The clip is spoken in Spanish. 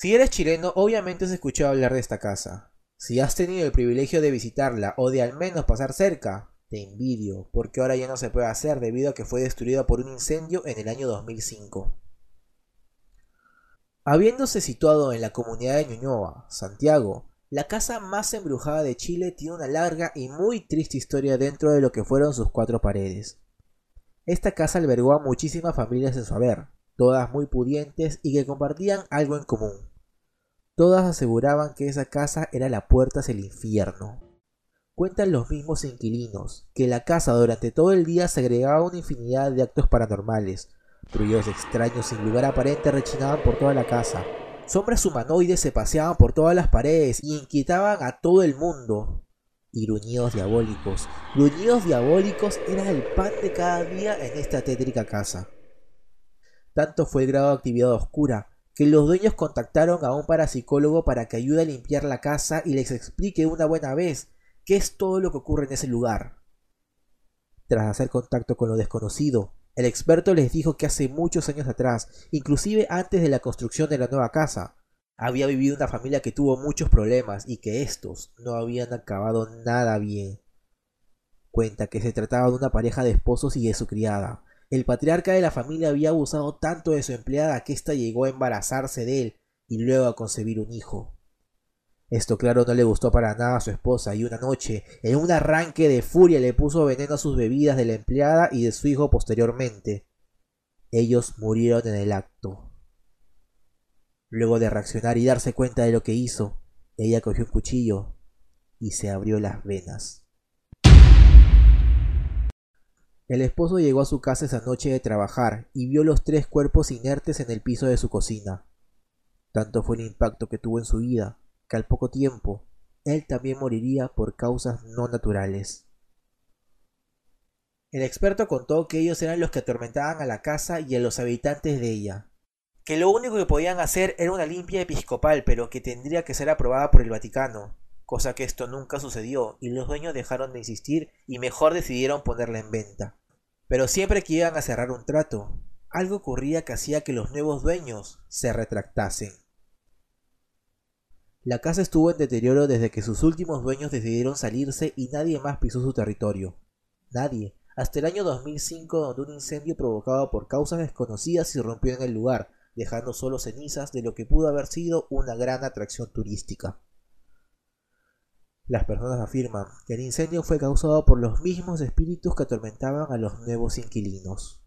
Si eres chileno, obviamente has escuchado hablar de esta casa. Si has tenido el privilegio de visitarla o de al menos pasar cerca, te envidio, porque ahora ya no se puede hacer debido a que fue destruida por un incendio en el año 2005. Habiéndose situado en la comunidad de Ñuñoa, Santiago, la casa más embrujada de Chile tiene una larga y muy triste historia dentro de lo que fueron sus cuatro paredes. Esta casa albergó a muchísimas familias en su haber, todas muy pudientes y que compartían algo en común. Todas aseguraban que esa casa era la puerta hacia el infierno. Cuentan los mismos inquilinos que la casa durante todo el día segregaba una infinidad de actos paranormales. Ruidos extraños sin lugar aparente rechinaban por toda la casa. Sombras humanoides se paseaban por todas las paredes y inquietaban a todo el mundo. Y gruñidos diabólicos. Gruñidos diabólicos eran el pan de cada día en esta tétrica casa. Tanto fue el grado de actividad oscura que los dueños contactaron a un parapsicólogo para que ayude a limpiar la casa y les explique una buena vez qué es todo lo que ocurre en ese lugar. Tras hacer contacto con lo desconocido, el experto les dijo que hace muchos años atrás, inclusive antes de la construcción de la nueva casa, había vivido una familia que tuvo muchos problemas y que estos no habían acabado nada bien. Cuenta que se trataba de una pareja de esposos y de su criada, el patriarca de la familia había abusado tanto de su empleada que ésta llegó a embarazarse de él y luego a concebir un hijo. Esto claro no le gustó para nada a su esposa y una noche, en un arranque de furia, le puso veneno a sus bebidas de la empleada y de su hijo posteriormente. Ellos murieron en el acto. Luego de reaccionar y darse cuenta de lo que hizo, ella cogió un cuchillo y se abrió las venas. El esposo llegó a su casa esa noche de trabajar y vio los tres cuerpos inertes en el piso de su cocina. Tanto fue el impacto que tuvo en su vida, que al poco tiempo él también moriría por causas no naturales. El experto contó que ellos eran los que atormentaban a la casa y a los habitantes de ella, que lo único que podían hacer era una limpia episcopal, pero que tendría que ser aprobada por el Vaticano, cosa que esto nunca sucedió y los dueños dejaron de insistir y mejor decidieron ponerla en venta. Pero siempre que iban a cerrar un trato, algo ocurría que hacía que los nuevos dueños se retractasen. La casa estuvo en deterioro desde que sus últimos dueños decidieron salirse y nadie más pisó su territorio. Nadie, hasta el año 2005 donde un incendio provocado por causas desconocidas irrumpió en el lugar, dejando solo cenizas de lo que pudo haber sido una gran atracción turística. Las personas afirman que el incendio fue causado por los mismos espíritus que atormentaban a los nuevos inquilinos.